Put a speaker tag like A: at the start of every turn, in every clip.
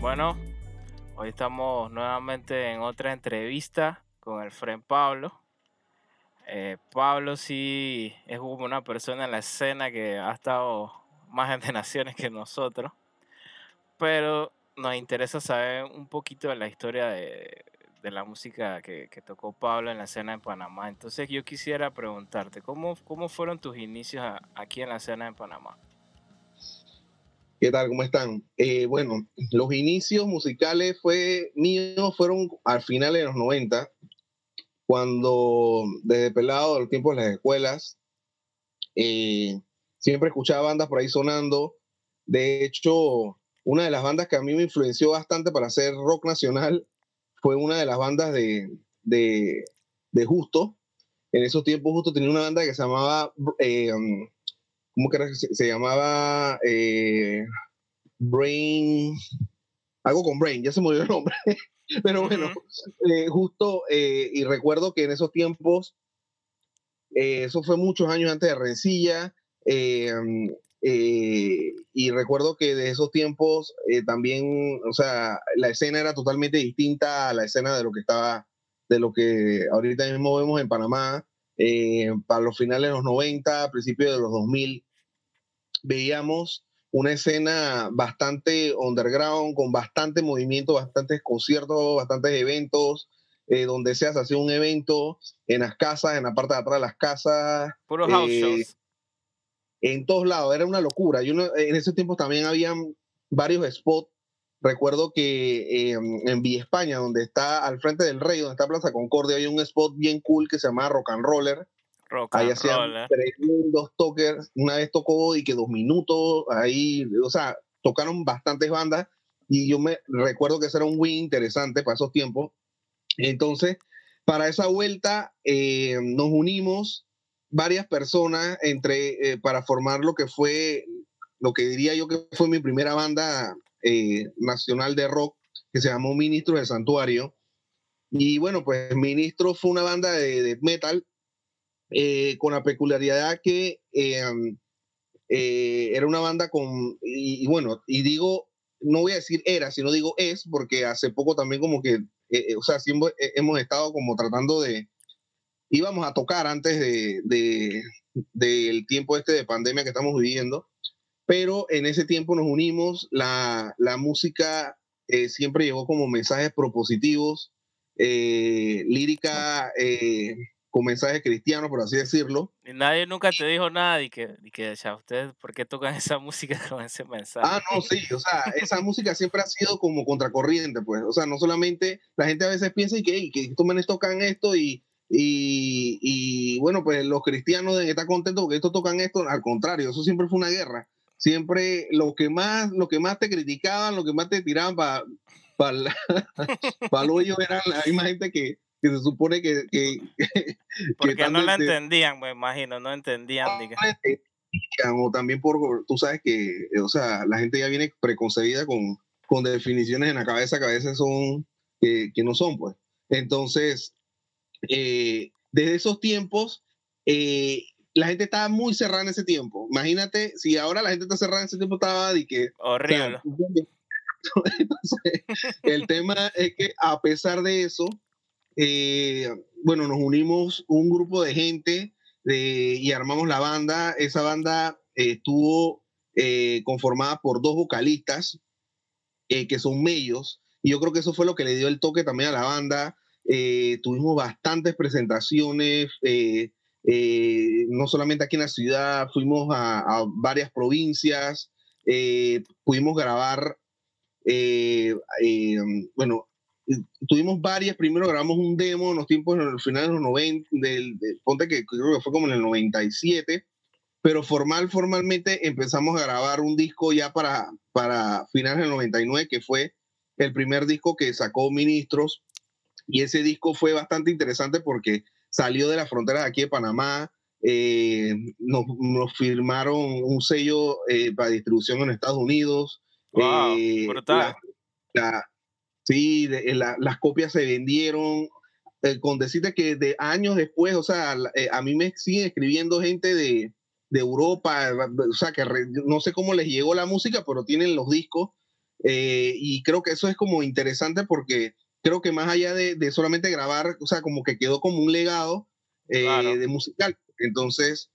A: Bueno, hoy estamos nuevamente en otra entrevista con el friend Pablo. Eh, Pablo sí es una persona en la escena que ha estado más en naciones que nosotros, pero nos interesa saber un poquito de la historia de, la música que, tocó Pablo en la escena en Panamá. Entonces yo quisiera preguntarte, ¿cómo, cómo fueron tus inicios aquí en la escena en Panamá?
B: ¿Qué tal? ¿Cómo están? Eh, bueno, los inicios musicales fue, míos fueron al final de los 90, cuando desde pelado, los tiempos de las escuelas, eh, siempre escuchaba bandas por ahí sonando. De hecho, una de las bandas que a mí me influenció bastante para hacer rock nacional fue una de las bandas de, de, Justo. En esos tiempos Justo tenía una banda que se llamaba eh, ¿cómo que era? Se, se llamaba eh, Brain, algo con Brain, ya se olvidó el nombre, pero bueno, eh, justo, eh, y recuerdo que en esos tiempos, eso fue muchos años antes de Rencilla, y recuerdo que de esos tiempos también, o sea, la escena era totalmente distinta a la escena de lo que estaba, de lo que ahorita mismo vemos en Panamá, para los finales de los 90, principios de los 2000, veíamos una escena bastante underground, con bastante movimiento, bastantes conciertos, bastantes eventos, eh, donde se hace un evento en las casas, en la parte de atrás de las casas.
A: Puros house eh, shows.
B: En todos lados, era una locura. Yo en ese tiempo también habían varios spots. Recuerdo que em, en Villa España, donde está al frente del Rey, donde está Plaza Concordia, hay un spot bien cool que se llama Rock and Roller ahí hacían tremendos toques. Una vez tocó y que dos minutos, ahí, o sea, tocaron bastantes bandas y yo me recuerdo que ese era un win interesante para esos tiempos. Entonces, para esa vuelta eh, nos unimos varias personas entre, eh, para formar lo que fue, lo que diría yo que fue mi primera banda eh, nacional de rock, que se llamó Ministros del Santuario. Y bueno, pues Ministro fue una banda de, de metal eh, con la peculiaridad que eh, eh, era una banda con, y, bueno, y digo, no voy a decir era, sino digo es, porque hace poco también como que, o sea, siempre hemos estado como tratando de, íbamos a tocar antes de, del tiempo este de pandemia que estamos viviendo, pero en ese tiempo nos unimos, la, la música siempre llegó como mensajes propositivos, lírica con mensajes cristianos, por así decirlo.
A: Y nadie nunca te dijo nada y que, y que ya ustedes, ¿por qué tocan esa música con ese mensaje?
B: Ah, no, sí, o sea, esa música siempre ha sido como contracorriente, pues, o sea, no solamente la gente a veces piensa y que, que estos manes tocan esto y, y, y, bueno, pues los cristianos deben estar contentos porque estos tocan esto, al contrario, eso siempre fue una guerra. Siempre lo que más, lo que más te criticaban, lo que más te tiraban para para pa lo ellos eran la misma gente que, que se supone que... que,
A: Porque no la entendían, me imagino, no entendían.
B: O también por, tú sabes que, o sea, la gente ya viene preconcebida con, con definiciones en la cabeza que a veces son, que, que no son, pues. Entonces, eh, desde esos tiempos, eh, la gente estaba muy cerrada en ese tiempo. Imagínate, si ahora la gente está cerrada en ese tiempo, estaba de que...
A: Horrible.
B: Entonces, el tema es que a pesar de eso, eh, bueno, nos unimos un grupo de gente y armamos la banda. Esa banda eh, estuvo eh, conformada por dos vocalistas que son medios. Y yo creo que eso fue lo que le dio el toque también a la banda. tuvimos bastantes presentaciones, no solamente aquí en la ciudad, fuimos a, a varias provincias, pudimos grabar, bueno, tuvimos varias, primero grabamos un demo en los tiempos, en los finales de los 90, del, ponte que creo que fue como en el 97, pero formal, formalmente empezamos a grabar un disco ya para, para finales del 99, que fue el primer disco que sacó Ministros, y ese disco fue bastante interesante porque salió de la frontera de aquí de Panamá, eh, nos, nos, firmaron un sello eh, para distribución en Estados Unidos.
A: Wow, eh, brutal.
B: la, Sí, eh, las copias se vendieron. Eh, con decirte que de años después, o sea, eh, a mí me siguen escribiendo gente de, de Europa, o sea, que no sé cómo les llegó la música, pero tienen los discos. Eh, y creo que eso es como interesante porque creo que más allá de, solamente grabar, o sea, como que quedó como un legado de musical. Entonces,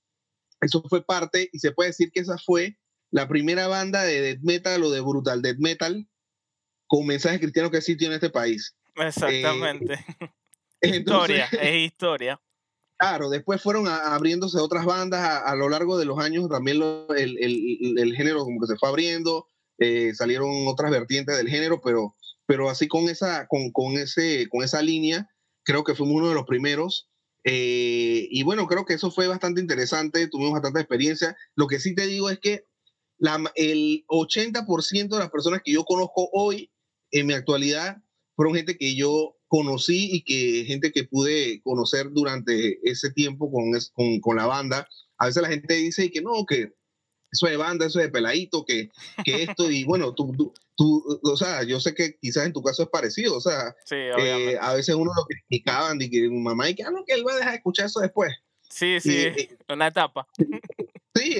B: eso fue parte y se puede decir que esa fue la primera banda de death metal o de brutal death metal con mensajes cristianos que existió en este país.
A: Exactamente. historia, es historia.
B: Claro, después fueron abriéndose otras bandas a, lo largo de los años, también el, el, el, género como que se fue abriendo, eh, salieron otras vertientes del género, pero, pero así con esa, con, con, ese, con esa línea, creo que fuimos uno de los primeros. Eh, y bueno, creo que eso fue bastante interesante, tuvimos bastante experiencia. Lo que sí te digo es que la, el 80% de las personas que yo conozco hoy, en mi actualidad, fueron gente que yo conocí y que gente que pude conocer durante ese tiempo con, con, con la banda. A veces la gente dice que no, que eso de banda, eso de peladito, que, que esto, y bueno, tú, tú, o sea, yo sé que quizás en tu caso es parecido, o sea, eh, a veces uno lo criticaban, y que mamá, y que, ah, no, que él va a dejar de escuchar eso después.
A: Sí, sí, eh, una etapa.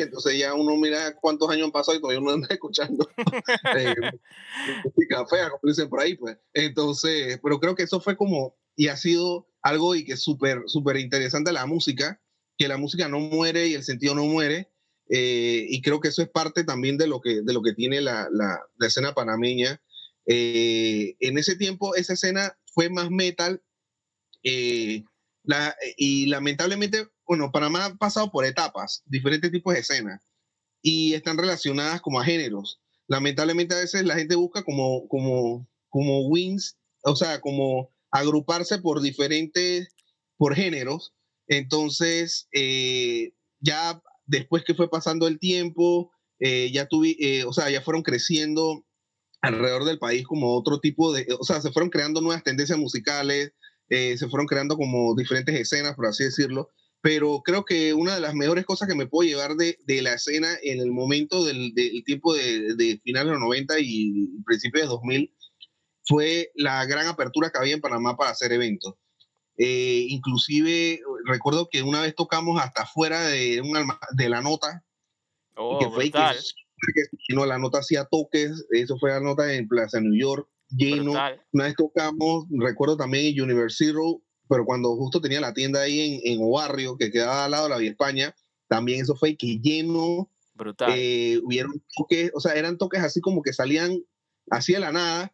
B: Entonces ya uno mira cuántos años han pasado y todavía uno anda escuchando eh, música fea, como dicen por ahí, pues. Entonces, pero creo que eso fue como, y ha sido algo y que es súper, súper interesante la música, que la música no muere y el sentido no muere, eh, y creo que eso es parte también de lo que, de lo que tiene la, la, escena panameña. Eh, en ese tiempo, esa escena fue más metal, la, y lamentablemente bueno, Panamá ha pasado por etapas, diferentes tipos de escenas, y están relacionadas como a géneros. Lamentablemente a veces la gente busca como, como, como wins, o sea, como agruparse por diferentes, por géneros. Entonces, eh, ya después que fue pasando el tiempo, eh, ya tuve, eh, o sea, ya fueron creciendo alrededor del país como otro tipo de, o sea, se fueron creando nuevas tendencias musicales, se fueron creando como diferentes escenas, por así decirlo pero creo que una de las mejores cosas que me puedo llevar de, de la escena en el momento del, del tiempo de, de finales de los 90 y principios de 2000 fue la gran apertura que había en Panamá para hacer eventos. Eh, inclusive recuerdo que una vez tocamos hasta fuera de, un de la nota,
A: oh, que fue que,
B: que, no, la nota hacía toques, eso fue la nota en Plaza New York, lleno. Una vez tocamos, recuerdo también en Universal pero cuando justo tenía la tienda ahí en, en Obarrio, que quedaba al lado de la Vía España, también eso fue que lleno.
A: Brutal.
B: Eh, hubieron toques, o sea, eran toques así como que salían así de la nada.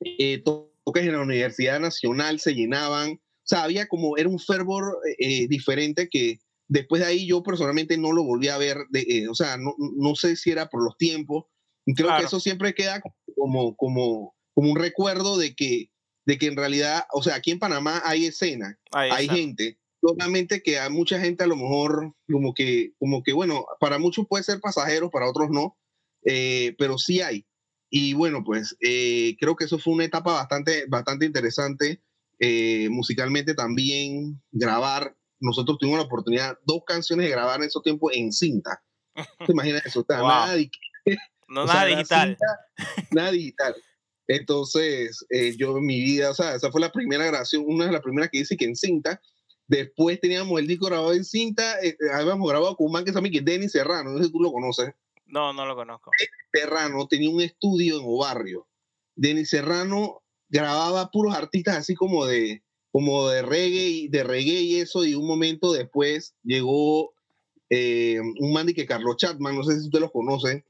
B: Eh, toques en la Universidad Nacional se llenaban. O sea, había como, era un fervor eh, diferente que después de ahí yo personalmente no lo volví a ver. De, o sea, no, no, sé si era por los tiempos. Y creo que eso siempre queda como, como, como un recuerdo de que de que en realidad, o sea, aquí en Panamá hay escena, hay gente, solamente que hay mucha gente a lo mejor como que, como que bueno, para muchos puede ser pasajero, para otros no, eh, pero sí hay. Y bueno, pues eh, creo que eso fue una etapa bastante, bastante interesante. Eh, musicalmente también grabar. Nosotros tuvimos la oportunidad, dos canciones de grabar en esos tiempos en cinta. ¿Te imaginas eso?
A: Nada, no, nada digital.
B: nada digital. Entonces, eh, yo en mi vida, o sea, esa fue la primera grabación, una de las primeras que hice que en cinta. Después teníamos el disco grabado en cinta, eh, eh, habíamos grabado con un man que se llama Denis Serrano, no sé si tú lo conoces.
A: No, no lo conozco.
B: Serrano tenía un estudio en Obarrio. Denis Serrano grababa puros artistas así como de, como de reggae, de reggae y eso, y un momento después llegó un man que Carlos Chatman, no sé si usted lo conoce,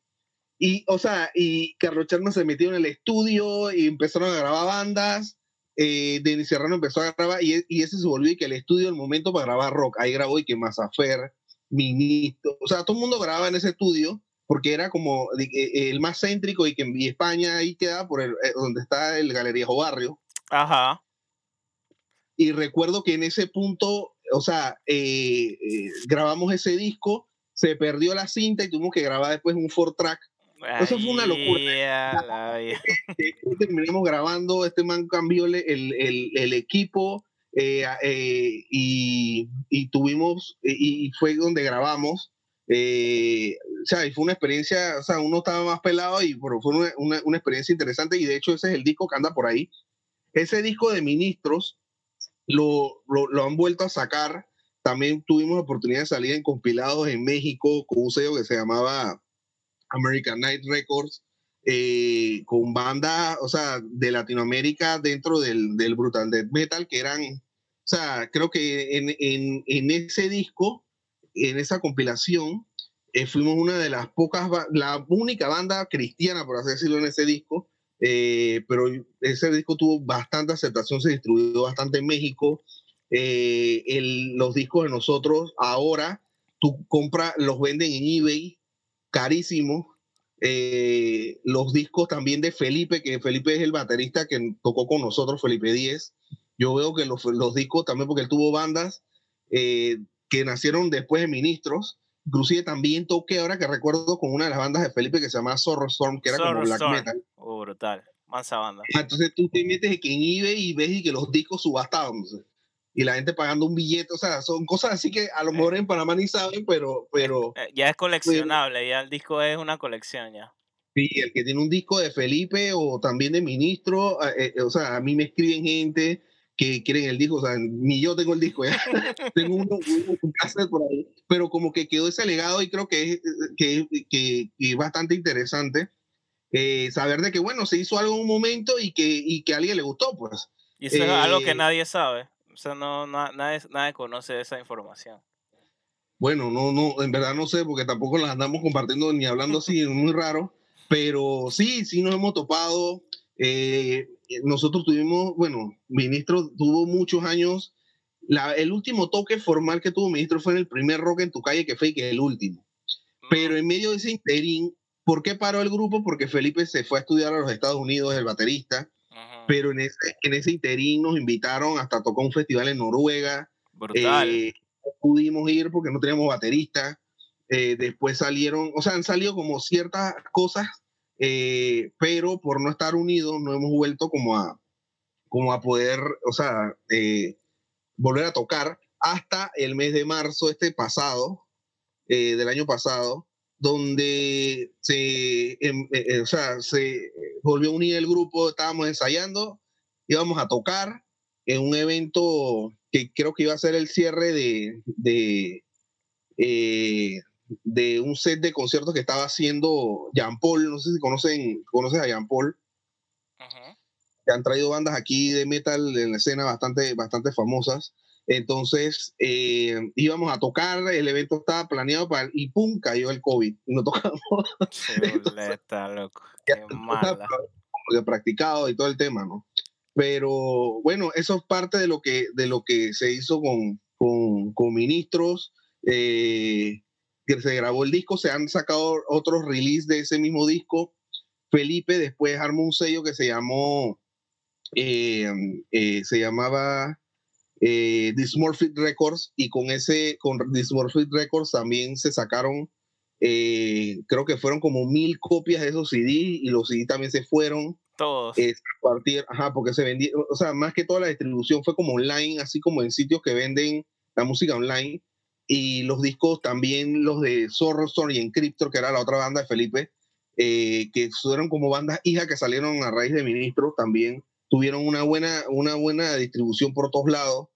B: y, o sea, y Carlos Charma se metió en el estudio y empezaron a grabar bandas. Eh, Denis Serrano empezó a grabar y, y, ese se volvió y que el estudio, el momento para grabar rock. Ahí grabó y que Mazafer, Minito, o sea, todo el mundo grababa en ese estudio porque era como eh, el más céntrico y que en España ahí queda por el, eh, donde está el Galería Barrio.
A: Ajá.
B: Y recuerdo que en ese punto, o sea, eh, grabamos ese disco, se perdió la cinta y tuvimos que grabar después un four track eso fue una locura. Terminamos grabando, este man cambió el, el, el equipo eh, eh, y, y, tuvimos, y fue donde grabamos. Eh, o sea, y fue una experiencia, o sea, uno estaba más pelado y pero fue una, una, una, experiencia interesante y de hecho ese es el disco que anda por ahí. Ese disco de ministros lo, lo, lo han vuelto a sacar. También tuvimos la oportunidad de salir en compilados en México con un sello que se llamaba American Night Records. eh, con bandas, o sea, de Latinoamérica dentro del, del Brutal Death Metal, que eran, o sea, creo que en, en, en ese disco, en esa compilación, eh, fuimos una de las pocas, la única banda cristiana, por así decirlo, en ese disco, eh, pero ese disco tuvo bastante aceptación, se distribuyó bastante en México. Eh, los discos de nosotros ahora, tú compras, los venden en eBay, carísimos. los discos también de Felipe, que Felipe es el baterista que tocó con nosotros, Felipe 10. Yo veo que los, los discos también, porque él tuvo bandas que nacieron después de Ministros, Inclusive también toqué, ahora que recuerdo, con una de las bandas de Felipe que se llama Zorro Storm, que era como black metal.
A: Oh, brutal. Mansa banda.
B: Ah, entonces tú te metes en eBay y ves y que los discos subastaban. Y la gente pagando un billete, o sea, son cosas así que a lo mejor en Panamá ni saben, pero... pero
A: eh, ya es coleccionable, ya el disco es una colección ya.
B: Sí, el que tiene un disco de Felipe o también de Ministro, eh, eh, o sea, a mí me escriben gente, que quieren el disco, o sea, ni yo tengo el disco, ya. tengo uno, un cassette por ahí, pero como que quedó ese legado y creo que es, que, que, que bastante interesante eh, saber de que, bueno, se hizo algo en un momento y que, y que a alguien le gustó, pues.
A: Y eso es algo que eh, nadie sabe, sea, no, nadie, nadie conoce esa información.
B: Bueno, no, no, en verdad no sé, porque tampoco las andamos compartiendo ni hablando así, es muy raro, pero sí, sí nos hemos topado. Eh, nosotros tuvimos, bueno, ministro tuvo muchos años. La, el último toque formal que tuvo ministro fue en el primer rock en tu calle, que fue que el último. Pero en medio de ese interín, ¿por qué paró el grupo? Porque Felipe se fue a estudiar a los Estados Unidos, el baterista. Pero en ese, en ese interín nos invitaron hasta tocar un festival en Noruega.
A: Brutal. Eh,
B: pudimos ir porque no teníamos baterista. Eh, después salieron, o sea, han salido como ciertas cosas eh, pero por no estar unidos no hemos vuelto como a, como a poder, o sea, eh, volver a tocar hasta el mes de marzo este pasado, eh, del año pasado, donde se, em, o sea, se volvió a unir el grupo, estábamos ensayando, íbamos a tocar en un evento que creo que iba a ser el cierre de, de de un set de conciertos que estaba haciendo Jean Paul, no sé si conocen, conoces a Jean Paul. Que han traído bandas aquí de metal en la escena bastante, bastante famosas. Entonces eh, íbamos a tocar, el evento estaba planeado para y pum, cayó el COVID y no tocamos.
A: está loco. Qué mala.
B: Practicado y todo el tema, ¿no? Pero bueno, eso es parte de lo que, de lo que se hizo con, con, con ministros. Eh, se grabó el disco, se han sacado otros releases de ese mismo disco. Felipe después armó un sello que se llamó, eh, se llamaba eh, Dysmorphic Records y con ese, con Dysmorphic Records también se sacaron, eh, creo que fueron como mil copias de esos CD y los CD también se fueron.
A: Todos.
B: partir, ajá, porque se vendía, o sea, más que toda la distribución fue como online, así como en sitios que venden la música online y los discos también los de Zorro Story y Encryptor, que era la otra banda de Felipe, eh, que fueron como bandas hijas que salieron a raíz de Ministros, también tuvieron una buena, una buena distribución por todos lados.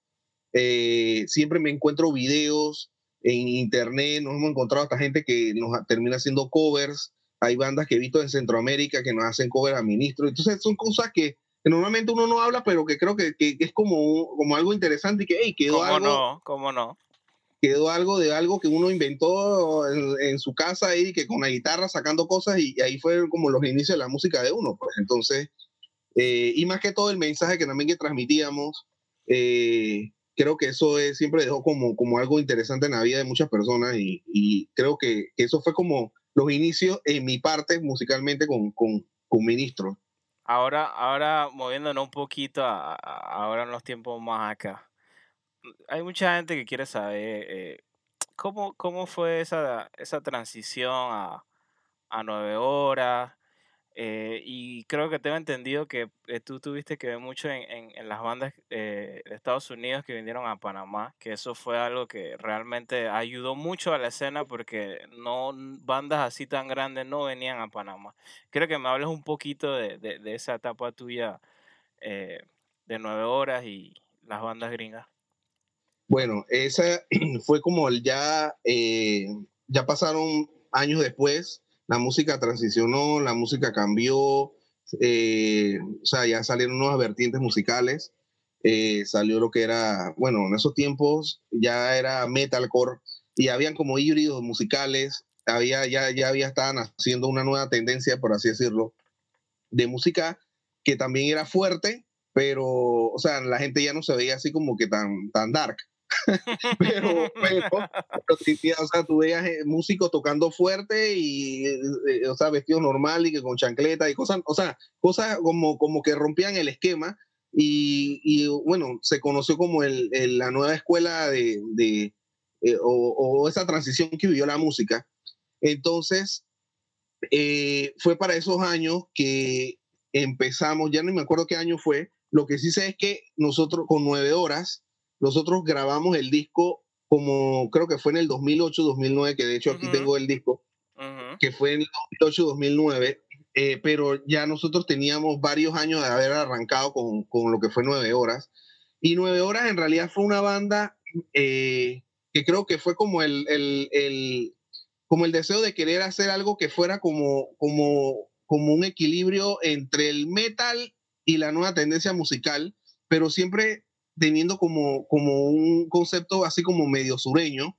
B: Eh, siempre me encuentro videos en internet, nos hemos encontrado hasta gente que nos termina haciendo covers, hay bandas que he visto en Centroamérica que nos hacen covers a Ministros, entonces son cosas que, normalmente uno no habla, pero que creo que, que, es como, como algo interesante y que, hey, quedó
A: ¿Cómo
B: algo...
A: no? ¿Cómo no?
B: quedó algo de algo que uno inventó en, su casa ahí, que con la guitarra sacando cosas y, ahí fue como los inicios de la música de uno, pues entonces, eh, y más que todo el mensaje que también que transmitíamos, eh, creo que eso es, siempre dejó como, como algo interesante en la vida de muchas personas y, creo que, eso fue como los inicios en mi parte musicalmente con, con, con Ministro.
A: Ahora, ahora moviéndonos un poquito ahora en los tiempos más acá hay mucha gente que quiere saber eh, ¿cómo, cómo fue esa, esa transición a, a nueve horas. Eh, y creo que tengo entendido que eh, tú tuviste que ver mucho en, en, las bandas de Estados Unidos que vinieron a Panamá, que eso fue algo que realmente ayudó mucho a la escena porque no bandas así tan grandes no venían a Panamá. Quiero que me hables un poquito de, de, esa etapa tuya de nueve horas y las bandas gringas.
B: Bueno, esa fue como ya, eh, ya pasaron años después. La música transicionó, la música cambió, eh, o sea, ya salieron nuevas vertientes musicales, eh, salió lo que era, bueno, en esos tiempos ya era metalcore y habían como híbridos musicales, había, ya, ya había, estaban haciendo una nueva tendencia, por así decirlo, de música que también era fuerte, pero, o sea, la gente ya no se veía así como que tan, tan dark. pero, pero, o sea, tú veías eh, músicos tocando fuerte y, eh, o sea, vestido normal y que con chancleta y cosas, o sea, cosas como, como que rompían el esquema y, y bueno, se conoció como el, la nueva escuela de, de eh, o, o, esa transición que vivió la música. Entonces, fue para esos años que empezamos, ya no me acuerdo qué año fue, lo que sí sé es que nosotros con nueve horas, nosotros grabamos el disco como creo que fue en el 2008, 2009, que de hecho aquí tengo el disco, que fue en el 2008, 2009, eh, pero ya nosotros teníamos varios años de haber arrancado con, con, lo que fue nueve horas. Y nueve horas en realidad fue una banda eh, que creo que fue como el, el, el, como el deseo de querer hacer algo que fuera como, como, como un equilibrio entre el metal y la nueva tendencia musical, pero siempre teniendo como, como un concepto así como medio sureño.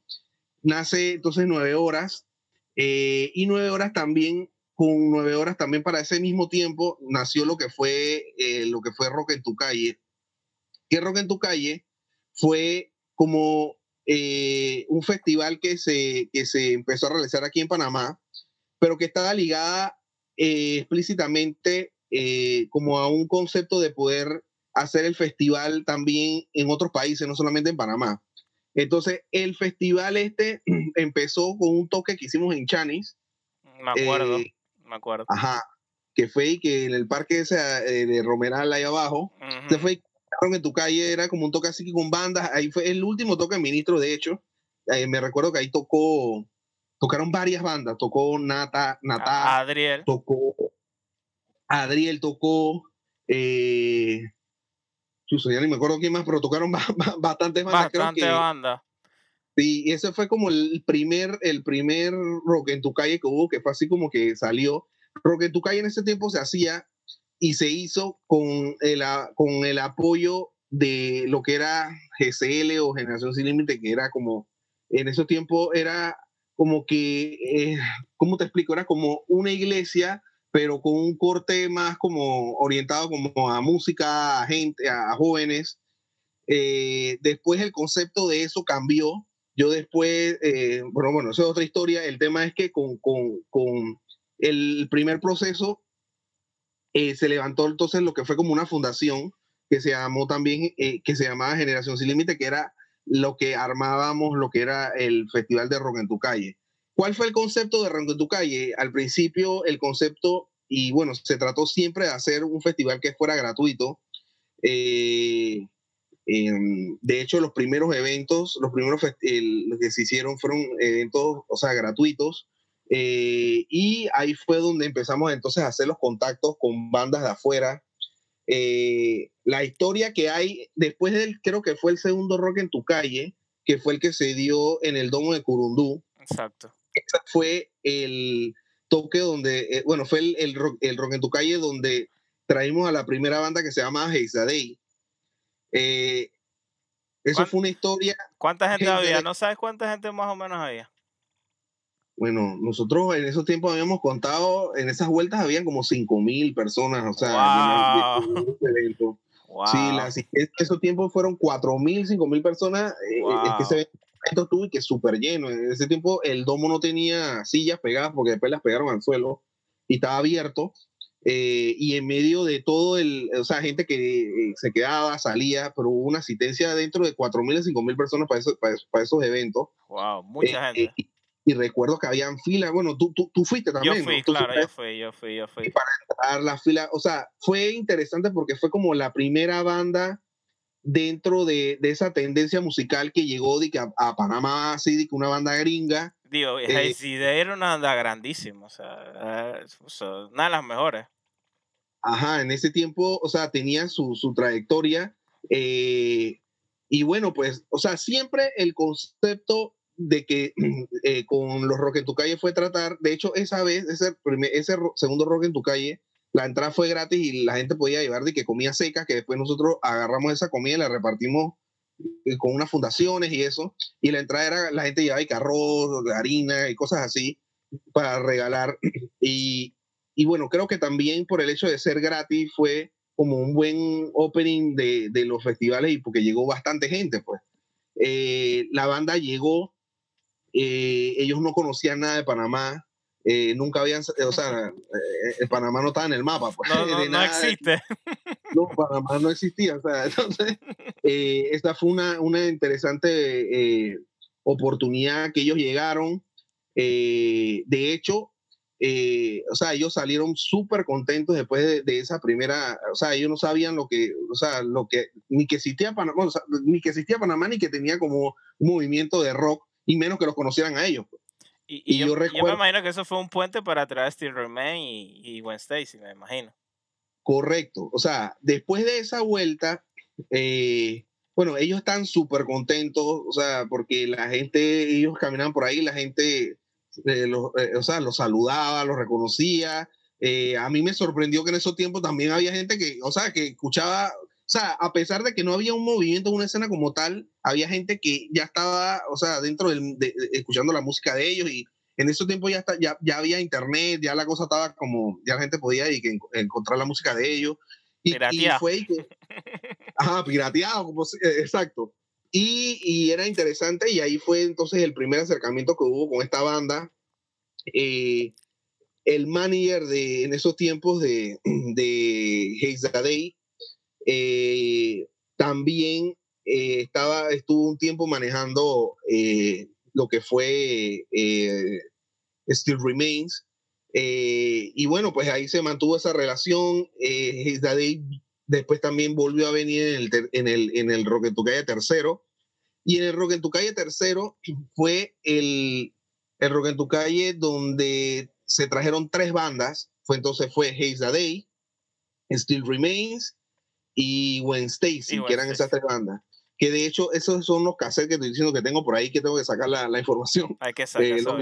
B: Nace entonces nueve horas eh, y nueve horas también, con nueve horas también para ese mismo tiempo nació lo que fue, eh, lo que fue Rock en tu calle. Que Rock en tu calle fue como eh, un festival que se, que se empezó a realizar aquí en Panamá, pero que estaba ligada explícitamente eh, como a un concepto de poder hacer el festival también en otros países, no solamente en Panamá. Entonces, el festival este empezó con un toque que hicimos en Chanis.
A: Me acuerdo, eh, me acuerdo.
B: Ajá, que fue que en el parque ese eh, de Romeral ahí abajo, se fue en tu calle, era como un toque así con bandas, ahí fue el último toque ministro, de hecho, me recuerdo que ahí tocó, tocaron varias bandas, tocó Nata, Nata,
A: Adriel.
B: tocó Adriel tocó, eh, ya ni me acuerdo quién más, pero tocaron bastantes
A: bandas. Bastante banda.
B: Sí, y ese fue como el primer, el primer rock en tu calle que hubo, que fue así como que salió. Rock en tu calle en ese tiempo se hacía y se hizo con el, con el apoyo de lo que era GCL o Generación Sin Límite, que era como, en ese tiempo era como que, eh, ¿cómo te explico? Era como una iglesia pero con un corte más como orientado como a música, a gente, a, jóvenes. Eh, después el concepto de eso cambió. Yo después, eh, bueno, bueno, eso es otra historia. El tema es que con, con, con el primer proceso eh, se levantó entonces lo que fue como una fundación que se llamó también, que se llamaba Generación Sin Límite, que era lo que armábamos, lo que era el Festival de Rock en tu Calle. ¿Cuál fue el concepto de Rango en tu calle? Al principio el concepto, y bueno, se trató siempre de hacer un festival que fuera gratuito. Eh, em, de hecho, los primeros eventos, los primeros los que se hicieron fueron eventos, o sea, gratuitos. Eh, y ahí fue donde empezamos entonces a hacer los contactos con bandas de afuera. Eh, la historia que hay después del, creo que fue el segundo rock en tu calle, que fue el que se dio en el Domo de Curundú.
A: Exacto
B: ese fue el toque donde, eh, bueno, fue el, el, rock, el, rock, en tu calle donde traímos a la primera banda que se llama Heizadei. Eh, eso fue una historia.
A: ¿Cuánta gente, había? ¿No sabes cuánta gente más o menos había?
B: Bueno, nosotros en esos tiempos habíamos contado, en esas vueltas habían como 5 mil personas, o sea,
A: wow.
B: Sí, las, esos tiempos fueron 4 mil, 5 mil personas. Wow. Eh, es que se estuvo y que súper lleno. En ese tiempo el domo no tenía sillas pegadas porque después las pegaron al suelo y estaba abierto. Eh, y en medio de todo el, o sea, gente que eh, se quedaba, salía, pero hubo una asistencia dentro de 4.000 a 5.000 personas para, eso, para, para, esos eventos.
A: Wow, mucha
B: eh, gente. Y, recuerdo que habían filas, bueno, tú, tú, tú fuiste también.
A: Yo fui,
B: ¿no?
A: claro, yo fui, yo fui, yo fui.
B: Y para entrar la fila, o sea, fue interesante porque fue como la primera banda dentro de, de, esa tendencia musical que llegó de que a, Panamá, así, de que una banda gringa.
A: Digo, eh, era una banda grandísima, o sea, una de las mejores.
B: Ajá, en ese tiempo, o sea, tenía su, su trayectoria. Eh, y bueno, pues, o sea, siempre el concepto de que eh, con los Rock en tu calle fue tratar, de hecho esa vez, ese, ese segundo Rock en tu calle, la entrada fue gratis y la gente podía llevar de que comía seca, que después nosotros agarramos esa comida y la repartimos eh, con unas fundaciones y eso, y la entrada era, la gente llevaba y arroz, harina y cosas así para regalar. Y, y bueno, creo que también por el hecho de ser gratis fue como un buen opening de, de los festivales y porque llegó bastante gente, pues. Eh, la banda llegó, eh, ellos no conocían nada de Panamá, eh, nunca habían, o sea, Panamá no estaba en el mapa. Pues,
A: no, no, existe.
B: No, Panamá no existía, o sea, entonces, esta fue una, una interesante oportunidad que ellos llegaron. de hecho, eh, o sea, ellos salieron súper contentos después de, esa primera, o sea, ellos no sabían lo que, o sea, lo que, ni que existía Panamá, ni que existía Panamá, ni que tenía como un movimiento de rock, y menos que los conocieran a ellos. Pues.
A: Y, yo, recuerdo, me imagino que eso fue un puente para traer Steel Remain y, y Gwen Stacy, me imagino.
B: Correcto, o sea, después de esa vuelta, eh, bueno, ellos están súper contentos, o sea, porque la gente, ellos caminan por ahí, la gente eh, o sea, los saludaba, los reconocía. Eh, a mí me sorprendió que en esos tiempos también había gente que, o sea, que escuchaba, o sea, a pesar de que no había un movimiento, una escena como tal, había gente que ya estaba, o sea, dentro del, de, escuchando la música de ellos y en esos tiempos ya, está, ya, ya había internet, ya la cosa estaba como, ya la gente podía y que encontrar la música de ellos. Y, y fue que, ajá, pirateado, como, eh, exacto. Y, y, era interesante y ahí fue entonces el primer acercamiento que hubo con esta banda. Eh, el manager de, en esos tiempos de, de Day eh, también eh, estaba, estuvo un tiempo manejando lo que fue Still Remains. y bueno, pues ahí se mantuvo esa relación. Después también volvió a venir en el, en el, en el Rock en tu calle tercero. Y en el Rock en tu calle tercero fue el, el Rock en tu calle donde se trajeron tres bandas. Fue entonces fue Haze the Day, Still Remains y When Stacy, que eran esas tres bandas. Que de hecho, esos son los cassettes que estoy diciendo que tengo por ahí, que tengo que sacar la, la información.
A: Hay que sacar eso,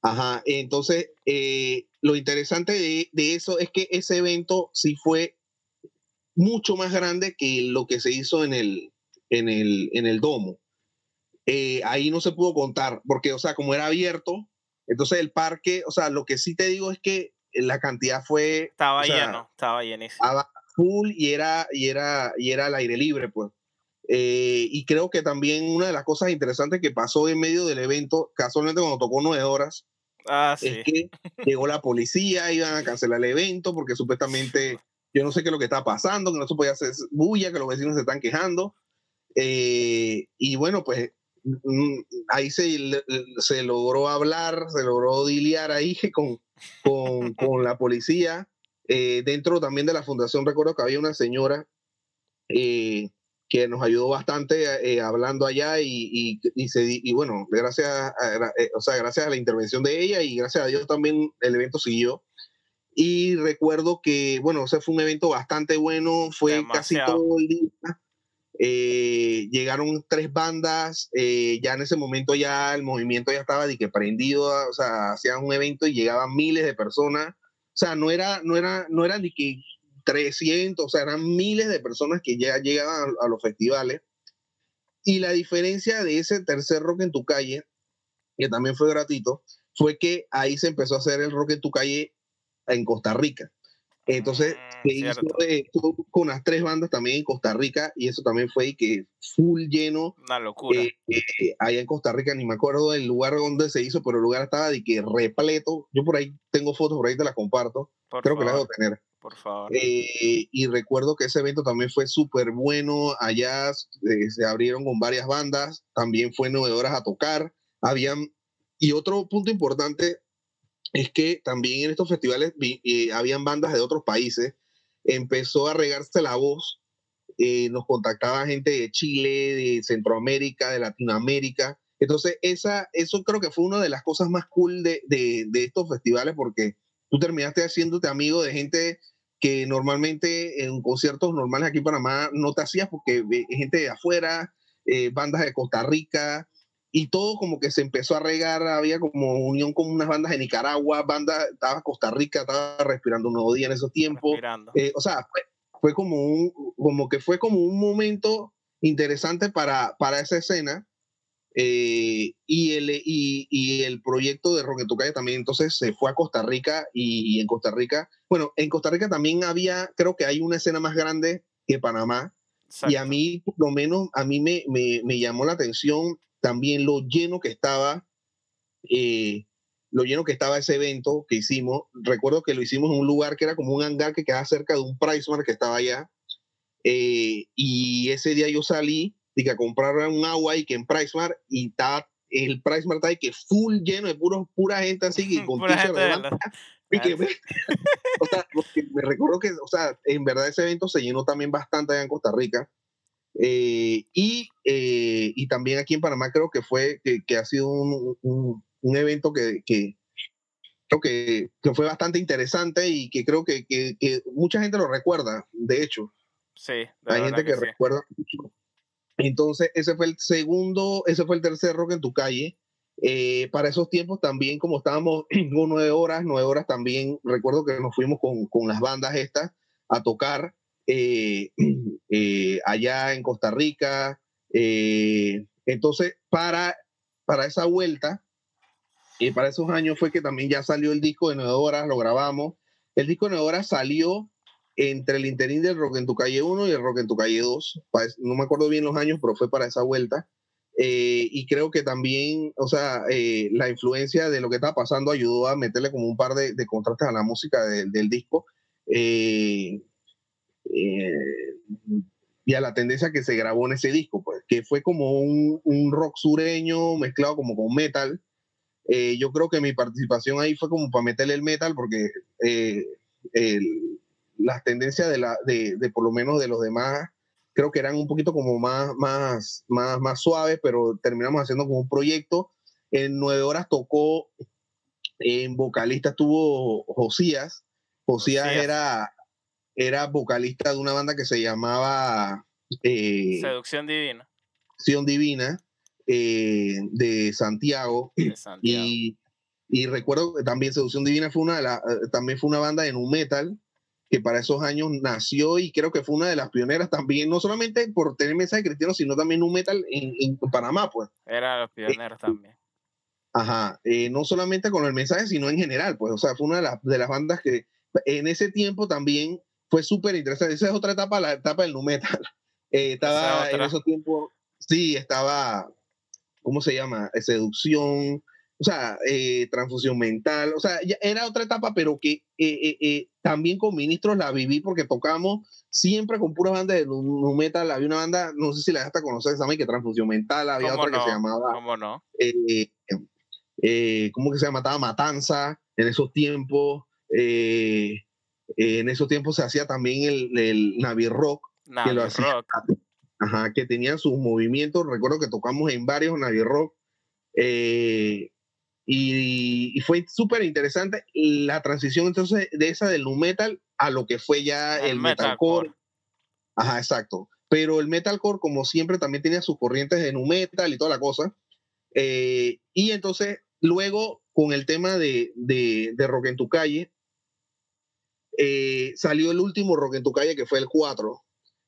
B: Ajá, entonces eh, lo interesante de, de, eso es que ese evento sí fue mucho más grande que lo que se hizo en el, en el, en el domo. Eh, ahí no se pudo contar, porque, o sea, como era abierto, entonces el parque, o sea, lo que sí te digo es que la cantidad fue...
A: Estaba lleno, estaba llenísimo. Estaba
B: full y era, y era, y era al aire libre, pues. Eh, y creo que también una de las cosas interesantes que pasó en medio del evento, casualmente cuando tocó nueve horas,
A: ah, sí.
B: es que llegó la policía, iban a cancelar el evento porque supuestamente yo no sé qué es lo que está pasando, que no se podía hacer bulla, que los vecinos se están quejando. Eh, y bueno, pues mm, ahí se, se, logró hablar, se logró diliar ahí con, con, con la policía. Eh, dentro también de la fundación recuerdo que había una señora eh, que nos ayudó bastante hablando allá y, y, se, y bueno, gracias a, o sea, gracias a la intervención de ella y gracias a Dios también el evento siguió. Y recuerdo que, bueno, ese fue un evento bastante bueno, fue casi todo el día. Eh, llegaron tres bandas, eh, ya en ese momento ya el movimiento ya estaba de que prendido, o sea, hacían un evento y llegaban miles de personas, sea, no era, no era, no era ni que 300, o sea, eran miles de personas que ya llegaban a, a los festivales. Y la diferencia de ese tercer rock en tu calle, que también fue gratuito, fue que ahí se empezó a hacer el rock en tu calle en Costa Rica. Entonces, se hizo con las tres bandas también en Costa Rica y eso también fue que full lleno.
A: Una locura.
B: Eh, eh, allá en Costa Rica, ni me acuerdo del lugar donde se hizo, pero el lugar estaba de que repleto. Yo por ahí tengo fotos, por ahí te las comparto. Creo que las debo tener.
A: Por favor.
B: Eh, y recuerdo que ese evento también fue súper bueno. Allá se abrieron con varias bandas, también fue nueve horas a tocar. Habían. Y otro punto importante es que también en estos festivales eh, habían bandas de otros países, empezó a regarse la voz, eh, nos contactaba gente de Chile, de Centroamérica, de Latinoamérica. Entonces, esa, eso creo que fue una de las cosas más cool de, de, estos festivales porque tú terminaste haciéndote amigo de gente que normalmente en conciertos normales aquí en Panamá no te hacías porque gente de afuera, eh, bandas de Costa Rica, y todo como que se empezó a regar, había como unión con unas bandas de Nicaragua, banda, estaba Costa Rica, estaba respirando un nuevo día en esos tiempos. Eh, o sea, fue, como un, como que fue como un momento interesante para, para esa escena. Eh, y, el, y, y, el proyecto de Roque Calle también entonces se fue a Costa Rica y, en Costa Rica, bueno, en Costa Rica también había, creo que hay una escena más grande que Panamá. Y a mí, por lo menos, a mí me, me, me llamó la atención también lo lleno que estaba, eh, lo lleno que estaba ese evento que hicimos. Recuerdo que lo hicimos en un lugar que era como un hangar que quedaba cerca de un Pricemark que estaba allá. Eh, y ese día yo salí de a comprar un agua y que en Pricemark y estaba el Pricemark está ahí que full lleno de puros, pura gente así y con y que, o sea, me recuerdo que, o sea, en verdad ese evento se llenó también bastante allá en Costa Rica. Eh, y, eh, y, también aquí en Panamá creo que fue, que, ha sido un, un, evento que, que que, que, fue bastante interesante y que creo que, que, mucha gente lo recuerda, de hecho.
A: Sí,
B: hay gente que, recuerda Entonces, ese fue el segundo, ese fue el tercer rock en tu calle. Eh, para esos tiempos también, como estábamos nueve horas, nueve horas también, recuerdo que nos fuimos con, con las bandas estas a tocar eh, eh, allá en Costa Rica. Eh, entonces, para, para esa vuelta, y para esos años fue que también ya salió el disco de Nueve Horas, lo grabamos. El disco de Nueve Horas salió entre el interín del Rock en tu calle 1 y el Rock en tu calle 2. No me acuerdo bien los años, pero fue para esa vuelta. y creo que también, o sea, la influencia de lo que estaba pasando ayudó a meterle como un par de, contrastes a la música del disco. Eh, y a la tendencia que se grabó en ese disco, pues, que fue como un, un rock sureño mezclado como con metal. Eh, yo creo que mi participación ahí fue como para meterle el metal, porque eh, las tendencias de, la, de, de, por lo menos de los demás, creo que eran un poquito como más, más, más, más suaves, pero terminamos haciendo como un proyecto. En nueve horas tocó, en vocalista estuvo Josías. Josías era era vocalista de una banda que se llamaba
A: eh, Seducción Divina.
B: Seducción Divina eh, de Santiago. Y, y, recuerdo que también Seducción Divina fue una de la, eh, también fue una banda de nu metal que para esos años nació y creo que fue una de las pioneras también, no solamente por tener mensaje cristiano, sino también nu metal en, en Panamá, pues.
A: Era los pioneros también.
B: Ajá, no solamente con el mensaje, sino en general, pues, o sea, fue una de las, de las bandas que en ese tiempo también fue súper interesante. Esa es otra etapa, la etapa del nu metal. Eh, estaba en esos tiempos, sí, estaba, ¿cómo se llama? Seducción, o sea, eh, transfusión mental, o sea, era otra etapa, pero que eh, también con ministros la viví porque tocamos siempre con puras bandas de nu metal. Había una banda, no sé si la dejaste conocer, esa que transfusión mental, había otra que se llamaba.
A: ¿Cómo no?
B: ¿Cómo que se llamaba? Matanza en esos tiempos. Eh, en esos tiempos se hacía también el, el Navi Rock.
A: que lo hacía,
B: Ajá, que tenían sus movimientos. Recuerdo que tocamos en varios Navi Rock. Eh, y, fue súper interesante la transición entonces de esa del nu metal a lo que fue ya el, metalcore. Ajá, exacto. Pero el metalcore, como siempre, también tenía sus corrientes de nu metal y toda la cosa. Eh, y entonces, luego, con el tema de, de, de Rock en tu calle, eh, salió el último Rock en tu calle, que fue el 4.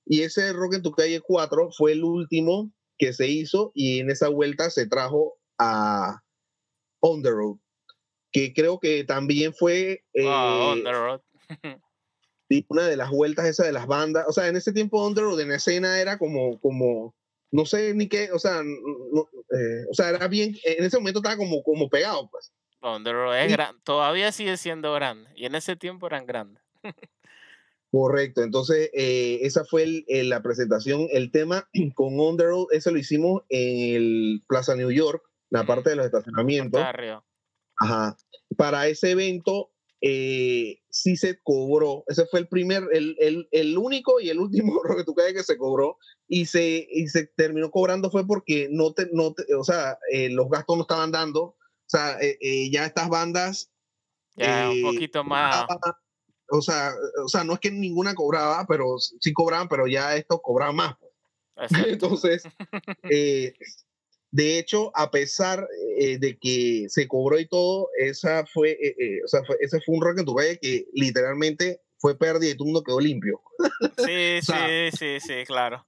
B: Y ese Rock en tu calle 4 fue el último que se hizo y en esa vuelta se trajo a On the Road, que creo que también fue...
A: Eh, On the Road.
B: una de las vueltas esas de las bandas. O sea, en ese tiempo On the Road en escena era como... como no sé ni qué, o sea, eh, o sea, era bien, en ese momento estaba como, como pegado, pues.
A: On the Road es todavía sigue siendo grande y en ese tiempo eran grandes.
B: Correcto, entonces eh, esa fue la presentación. El tema con On the Road, eso lo hicimos en el Plaza New York, la parte de los estacionamientos. Ajá. Para ese evento eh, sí se cobró. Ese fue el primer, el, el, el único y el último que que se cobró. Y se, y se terminó cobrando fue porque no te, no o sea, eh, los gastos no estaban dando sea, eh, eh, ya estas bandas...
A: Ya, un eh, poquito más...
B: O sea, o sea, no es que ninguna cobraba, pero sí cobraban, pero ya esto cobraba más. Pues. Entonces, De hecho, a pesar eh, de que se cobró y todo, esa fue, eh, eh, o sea, fue, ese fue un rock en tu calle que literalmente fue pérdida y todo el mundo quedó limpio.
A: Sí, sí, sí, sí, claro.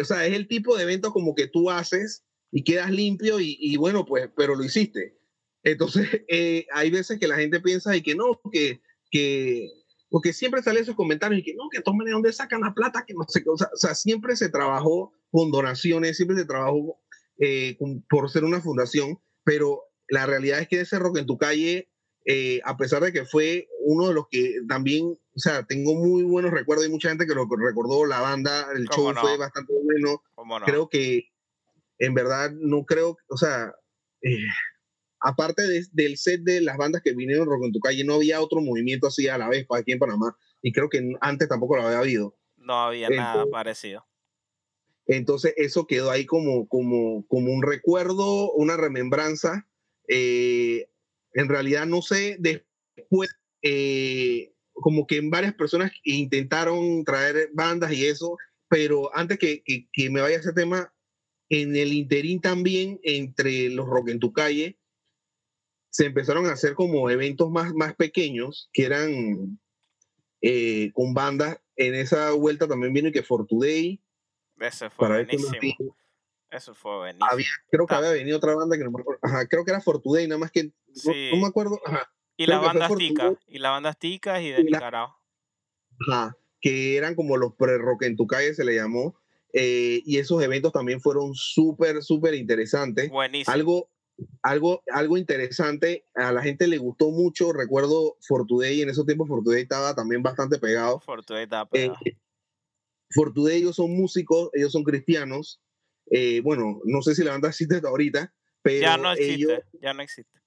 B: O sea, es el tipo de evento como que tú haces y quedas limpio y, y bueno, pues, pero lo hiciste. Entonces, hay veces que la gente piensa y que no, que, que, porque siempre sale esos comentarios y que no, que tomen de dónde sacan la plata, que no sé qué. O sea, o sea, siempre se trabajó con donaciones, siempre se trabajó eh, por ser una fundación, pero la realidad es que ese rock en tu calle, eh, a pesar de que fue uno de los que también, o sea, tengo muy buenos recuerdos, hay mucha gente que lo recordó, la banda, el show fue bastante bueno, creo que en verdad no creo, o sea, eh, aparte del set de las bandas que vinieron rock en tu calle, no había otro movimiento así a la vez para aquí en Panamá, y creo que antes tampoco lo había habido.
A: No había nada parecido.
B: Entonces eso quedó ahí como, como, como un recuerdo, una remembranza. Eh, en realidad no sé, después, eh, como que varias personas intentaron traer bandas y eso, pero antes que, que, me vaya ese tema, en el interín también, entre los Rock en tu calle, se empezaron a hacer como eventos más, más pequeños, que eran eh, con bandas. En esa vuelta también viene que For Today,
A: eso fue buenísimo. Eso fue buenísimo.
B: creo que había venido otra banda que no me acuerdo. Ajá, creo que era Fortuday, nada más que no, me acuerdo. Ajá.
A: Y la banda Tica, y la banda Tica y de Nicaragua.
B: Ajá, que eran como los pre-rock en tu calle se le llamó. Eh, y esos eventos también fueron súper, súper interesantes.
A: Buenísimo.
B: Algo, algo, algo interesante, a la gente le gustó mucho. Recuerdo Fortuday, en esos tiempos Fortuday estaba también bastante pegado.
A: Fortuday estaba eh, pegado.
B: Fortude ellos son músicos, ellos son cristianos. Eh, bueno, no sé si la banda existe hasta ahorita, pero
A: ya no existe, ya no existe.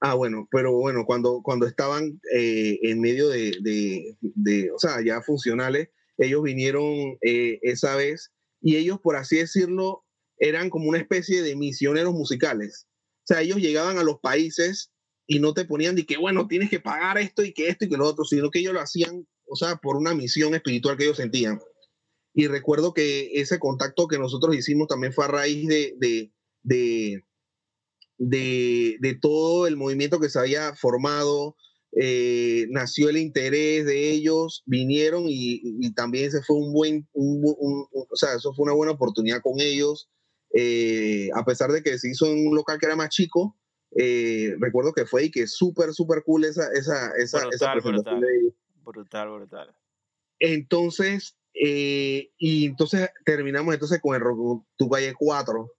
B: Ah, bueno, pero bueno, cuando, cuando estaban eh, en medio de, de, de, o sea, ya funcionales, ellos vinieron eh, esa vez y ellos, por así decirlo, eran como una especie de misioneros musicales. O sea, ellos llegaban a los países y no te ponían de que, bueno, tienes que pagar esto y que esto y que lo otro, sino que ellos lo hacían, o sea, por una misión espiritual que ellos sentían. Y recuerdo que ese contacto que nosotros hicimos también fue a raíz de, de, de, de, todo el movimiento que se había formado. Eh, nació el interés de ellos, vinieron y, y también ese fue un buen, un, o sea, eso fue una buena oportunidad con ellos. Eh, a pesar de que se hizo en un local que era más chico, eh, recuerdo que fue y que súper, súper cool esa, esa, esa, esa presentación
A: brutal, de ellos. Brutal, brutal.
B: Entonces, eh, y entonces terminamos entonces con el Tu Valle 4.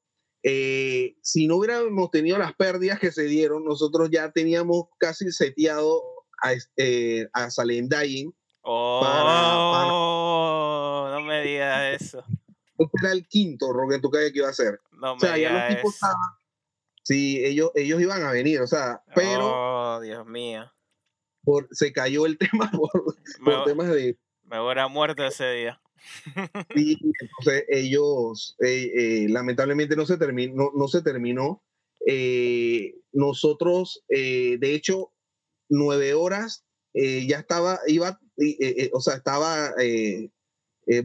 B: Eh, si no hubiéramos tenido las pérdidas que se dieron, nosotros ya teníamos casi seteado a, eh, a
A: Oh, no me digas eso.
B: Este era el quinto rock en tu calle que iba a hacer.
A: No me digas eso.
B: sí, ellos, ellos iban a venir, o sea, pero.
A: Oh, Dios mío.
B: Por, se cayó el tema por, por temas de
A: me hubiera muerto ese día.
B: Y entonces ellos, eh, eh, lamentablemente no se terminó, no, se terminó. Eh, nosotros, de hecho, nueve horas ya estaba, iba, o sea, estaba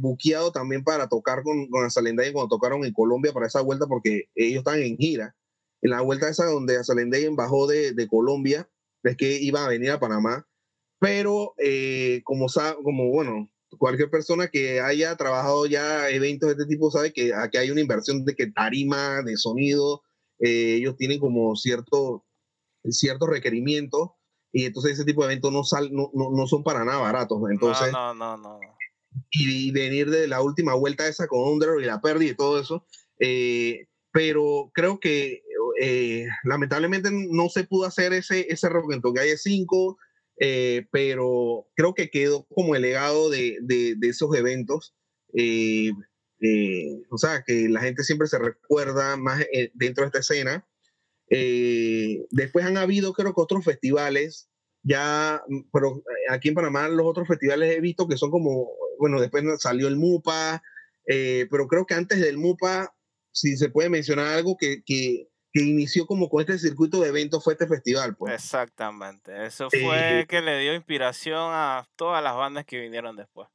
B: buqueado también para tocar con, con Azalendayen cuando tocaron en Colombia para esa vuelta, porque ellos están en gira. En la vuelta esa donde Azalendayen bajó de, de Colombia, es que iba a venir a Panamá pero eh, como, como, bueno, cualquier persona que haya trabajado ya eventos de este tipo sabe que aquí hay una inversión de que tarima, de sonido, eh, ellos tienen como cierto, ciertos requerimientos y entonces ese tipo de eventos no, sal, no, no, son para nada baratos. Entonces,
A: no, no, no,
B: Y, venir de la última vuelta esa con Under y la pérdida y todo eso. Eh, pero creo que lamentablemente no se pudo hacer ese, ese Rock en Calle 5 eh, pero creo que quedó como el legado de, de, esos eventos. Eh, eh, o sea, que la gente siempre se recuerda más dentro de esta escena. después han habido, creo que otros festivales, ya, pero aquí en Panamá los otros festivales he visto que son como, bueno, después salió el MUPA, pero creo que antes del MUPA, si se puede mencionar algo que, que que inició como con este circuito de eventos fue este festival. Pues.
A: Exactamente, eso fue que le dio inspiración a todas las bandas que vinieron después.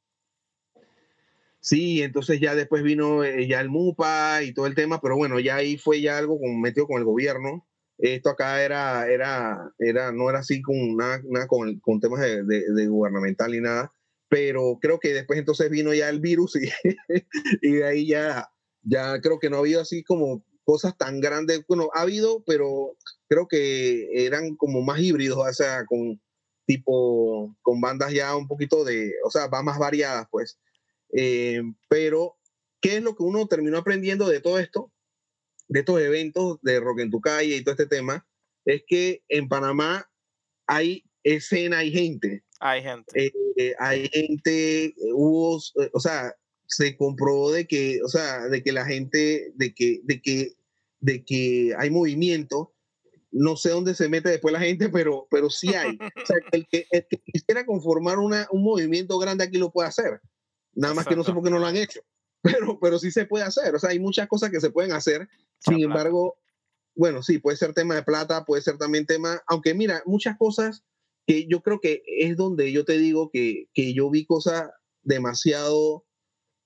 B: Sí, entonces ya después vino eh, ya el MUPA y todo el tema, pero bueno, ya ahí fue ya algo con, metido con el gobierno. Esto acá era, era, era, no era así con nada, con, con, temas de, de, gubernamental ni nada, pero creo que después entonces vino ya el virus y, y de ahí ya, ya creo que no ha habido así como cosas tan grandes. Bueno, ha habido, pero creo que eran como más híbridos, o sea, con tipo, con bandas ya un poquito de, o sea, va más variadas, pues. Eh, pero, ¿qué es lo que uno terminó aprendiendo de todo esto? De estos eventos de Rock en tu calle y todo este tema, es que en Panamá hay escena, hay gente.
A: Hay gente.
B: Eh, eh, hay gente, hubo, o sea, se comprobó de que, o sea, de que la gente, de que, de que, de que hay movimiento. No sé dónde se mete después la gente, pero, pero sí hay. O sea, el que, el que quisiera conformar una, un movimiento grande aquí lo puede hacer. Nada más que no sé por qué no lo han hecho. Pero, pero sí se puede hacer. O sea, hay muchas cosas que se pueden hacer. Sin embargo, bueno, sí, puede ser tema de plata, puede ser también tema, aunque mira, muchas cosas que yo creo que es donde yo te digo que, que yo vi cosas demasiado,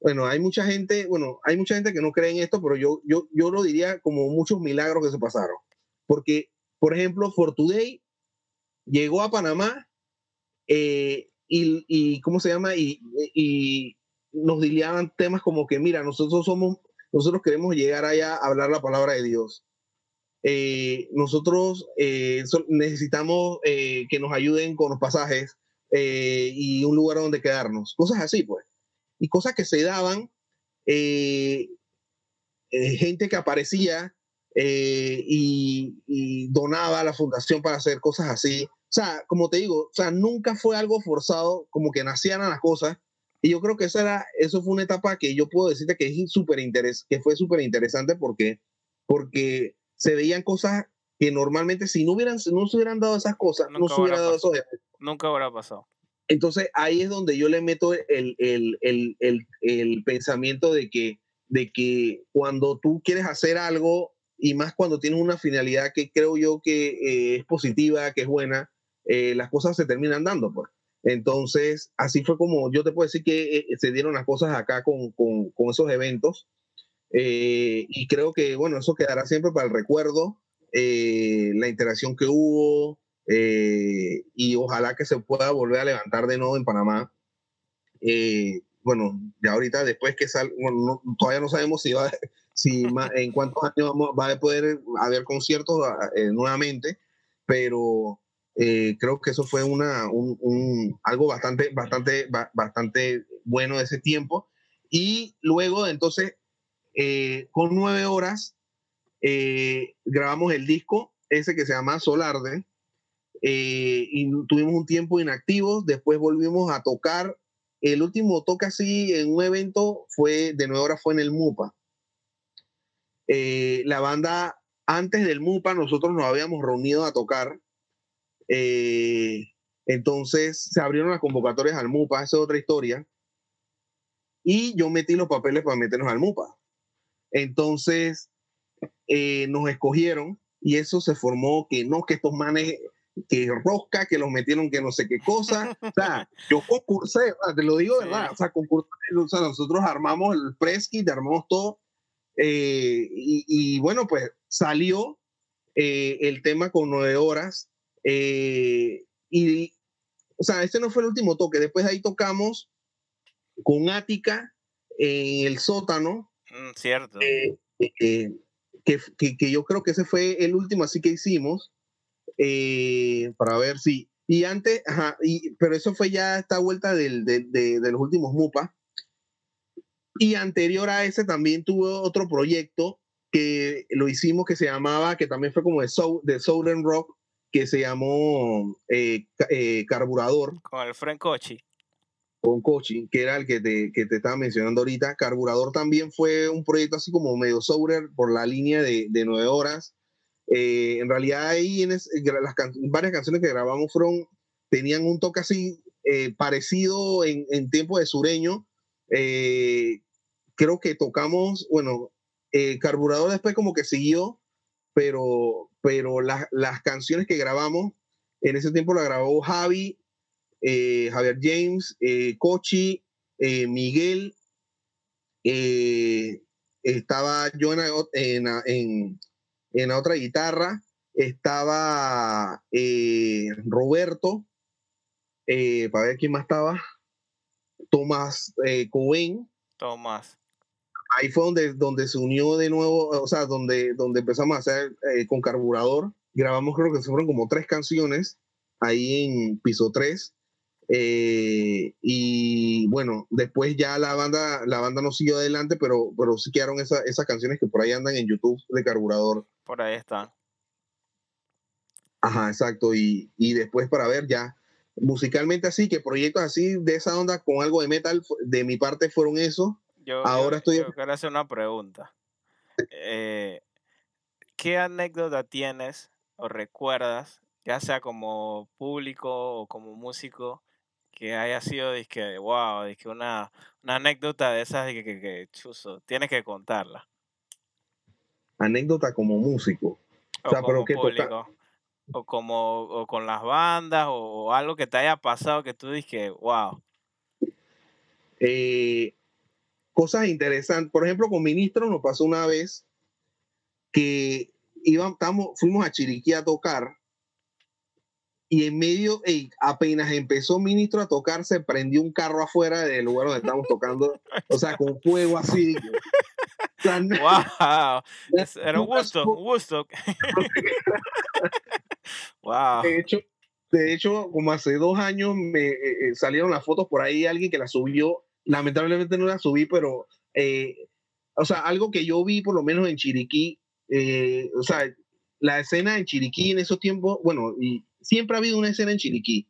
B: bueno, hay mucha gente, bueno, hay mucha gente que no cree en esto, pero yo, yo, yo lo diría como muchos milagros que se pasaron. Porque, por ejemplo, For Today llegó a Panamá eh, y, y, ¿cómo se llama? Y, y nos dirían temas como que, mira, nosotros somos, nosotros queremos llegar allá a hablar la palabra de Dios. Eh, nosotros eh, necesitamos eh, que nos ayuden con los pasajes y un lugar donde quedarnos. Cosas así, pues. Y cosas que se daban, gente que aparecía y, y donaba a la fundación para hacer cosas así. O sea, como te digo, o sea, nunca fue algo forzado, como que nacieran las cosas. Y yo creo que esa era, eso fue una etapa que yo puedo decirte que, es super interes, que fue súper interesante porque, porque se veían cosas que normalmente si no, hubieran, no se hubieran dado esas cosas, no se hubiera dado eso.
A: Nunca hubiera pasado.
B: Entonces ahí es donde yo le meto el, el, el, el, pensamiento de que, de que cuando tú quieres hacer algo y más cuando tienes una finalidad que creo yo que eh, es positiva, que es buena, eh, las cosas se terminan dando. Pues. Entonces, así fue como yo te puedo decir que eh, se dieron las cosas acá con, con, con esos eventos. Y creo que, bueno, eso quedará siempre para el recuerdo, la interacción que hubo, y ojalá que se pueda volver a levantar de nuevo en Panamá. bueno, ya ahorita después que sal, bueno, todavía no sabemos si va, si en cuántos años vamos, va a poder haber conciertos nuevamente, pero eh, creo que eso fue una, un, algo bastante, bastante, bastante bueno de ese tiempo. Y luego, entonces, eh, con nueve horas, eh, grabamos el disco, ese que se llama Solarde, y tuvimos un tiempo inactivos, después volvimos a tocar. El último toque así en un evento fue, de nueve horas, fue en el MUPA. la banda, antes del MUPA, nosotros nos habíamos reunido a tocar eh, entonces se abrieron las convocatorias al MUPA, esa es otra historia. Y yo metí los papeles para meternos al MUPA. Entonces eh, nos escogieron y eso se formó que no, que estos manes, que rosca, que los metieron que no sé qué cosa. o sea, yo concursé, te lo digo de verdad, o sea, concursé, o sea, nosotros armamos el press kit, armamos todo. Eh, y, y, bueno, pues salió el tema con nueve horas eh, y, o sea, este no fue el último toque. Después de ahí tocamos con Ática en el sótano.
A: Mm, cierto.
B: Eh, eh, que, que, que, yo creo que ese fue el último así que hicimos. Para ver si. Y antes, ajá, y, pero eso fue ya esta vuelta del, de, de, los últimos MUPA. Y anterior a ese también tuve otro proyecto que lo hicimos que se llamaba, que también fue como de, Soul, de Southern Rock, que se llamó eh, eh, Carburador.
A: Con el Frank Cochi.
B: Con Cochi, que era el que te, que te estaba mencionando ahorita. Carburador también fue un proyecto así como medio sober por la línea de, de nueve horas. Eh, en realidad ahí en las varias canciones que grabamos tenían un toque así parecido en, en, tiempo de sureño. creo que tocamos, bueno, Carburador después como que siguió, pero, pero las canciones que grabamos, en ese tiempo la grabó Javi, eh, Javier James, eh, Cochi, eh, Miguel eh, estaba yo en, la otra guitarra, estaba eh, Roberto, eh, para ver quién más estaba, Tomás Cohen.
A: Tomás.
B: Ahí fue donde, donde se unió de nuevo, o sea, donde, donde empezamos a hacer con carburador. Grabamos creo que fueron como tres canciones ahí en piso 3. Eh, y bueno, después ya la banda, la banda no siguió adelante, pero, pero sí quedaron esas canciones que por ahí andan en YouTube de Carburador.
A: Por ahí están.
B: Ajá, exacto. Y, y después para ver ya, musicalmente así, que proyectos así de esa onda con algo de metal, de mi parte fueron eso.
A: Yo, Ahora estoy... Yo quiero hacer una pregunta. Eh, ¿Qué anécdota tienes o recuerdas, ya sea como público o como músico, que haya sido, que wow, que una, una anécdota de esas que, que, que, chuzo, tienes que contarla.
B: Anécdota como músico.
A: O, sea, pero público. O como o con las bandas o, algo que te haya pasado que tú dices, wow.
B: Eh, cosas interesantes. Por ejemplo, con Ministro nos pasó una vez que íbamos, fuimos a Chiriquí a tocar y en medio, apenas empezó Ministro a tocar, se prendió un carro afuera del lugar donde estamos tocando, o sea, con fuego así.
A: wow, era un gusto, un gusto. wow.
B: De hecho, de hecho, como hace dos años me eh, eh, salieron las fotos por ahí, alguien que la subió, lamentablemente no la subí, pero, eh, o sea, algo que yo vi por lo menos en Chiriquí, o sea, la escena en Chiriquí en esos tiempos, bueno, y siempre ha habido una escena en Chiriquí.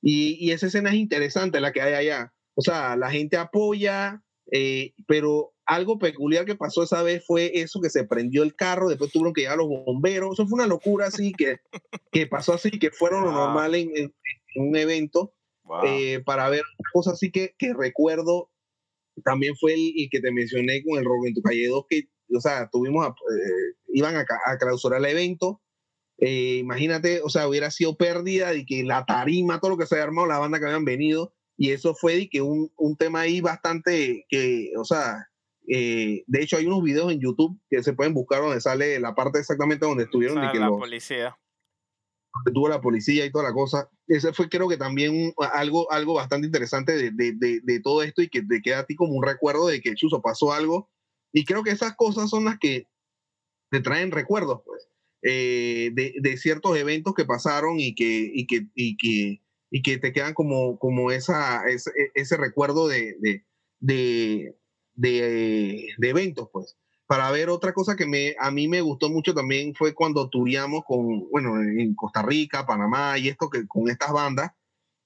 B: Y, esa escena es interesante, la que hay allá. O sea, la gente apoya, eh, pero algo peculiar que pasó esa vez fue eso que se prendió el carro, después tuvieron que llegar los bomberos. Eso fue una locura así que, que pasó así, que fueron lo normal en, un evento. Eh, para ver cosas así que, que recuerdo también fue el, que te mencioné con el robo en tu calle 2 que o sea tuvimos eh, iban a, a clausurar el evento eh, imagínate, o sea, hubiera sido pérdida de que la tarima, todo lo que se había armado, la banda que habían venido, y eso fue de que un, un tema ahí bastante, que, o sea, eh, de hecho hay unos videos en YouTube que se pueden buscar donde sale la parte exactamente donde estuvieron. de que
A: la policía.
B: Donde tuvo la policía y toda la cosa. Ese fue creo que también algo, algo bastante interesante de, de, de, todo esto y que te queda a ti como un recuerdo de que Chuzo pasó algo. Y creo que esas cosas son las que te traen recuerdos, pues. Eh, de, ciertos eventos que pasaron y que, y que, y que, y que te quedan como, como esa, ese, recuerdo de, de, de, de, eventos, pues. Para ver otra cosa que me, a mí me gustó mucho también fue cuando turíamos con, bueno, en Costa Rica, Panamá y esto que con estas bandas,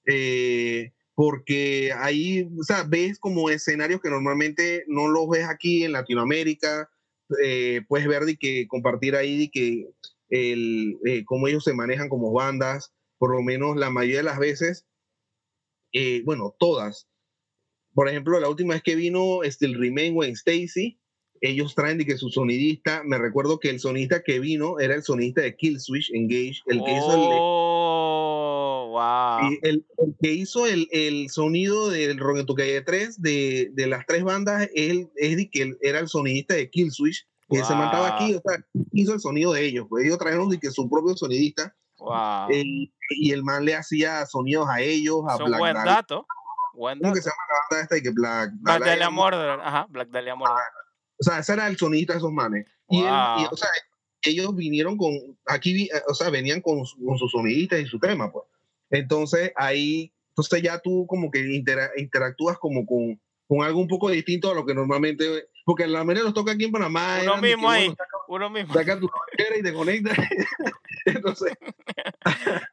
B: eh, porque ahí, o sea, ves como escenarios que normalmente no los ves aquí en Latinoamérica, eh, puedes ver de que compartir ahí de que el, eh, cómo ellos se manejan como bandas, por lo menos la mayoría de las veces, eh, bueno, todas. Por ejemplo, la última vez que vino este, Remain Wayne Stacy, ellos traen de que su sonidista, me recuerdo que el sonidista que vino era el sonidista de Killswitch Engage, el que hizo el,
A: wow.
B: el, que hizo el, el sonido del Rock en tu calle 3 de, de, las tres bandas, él es que era el sonidista de Killswitch que se mandaba aquí, o sea, hizo el sonido de ellos, pues ellos trajeron de que su propio sonidista
A: wow.
B: Eh, y el man le hacía sonidos a ellos, a
A: Black buen dato. Buen dato.
B: que se llama la banda esta y que Black,
A: Black, Black Dahlia Murder, ajá, Black Dahlia Murder.
B: o sea, ese era el sonidista de esos manes. Y, él, y, o sea, ellos vinieron con, aquí, eh, o sea, venían con, con sus sonidistas y su tema, pues. Entonces ahí, entonces ya tú como que interactúas como con, con algo un poco distinto a lo que normalmente porque la manera nos toca aquí en Panamá.
A: Uno mismo ahí, uno mismo.
B: Saca tu y te conectas. Entonces,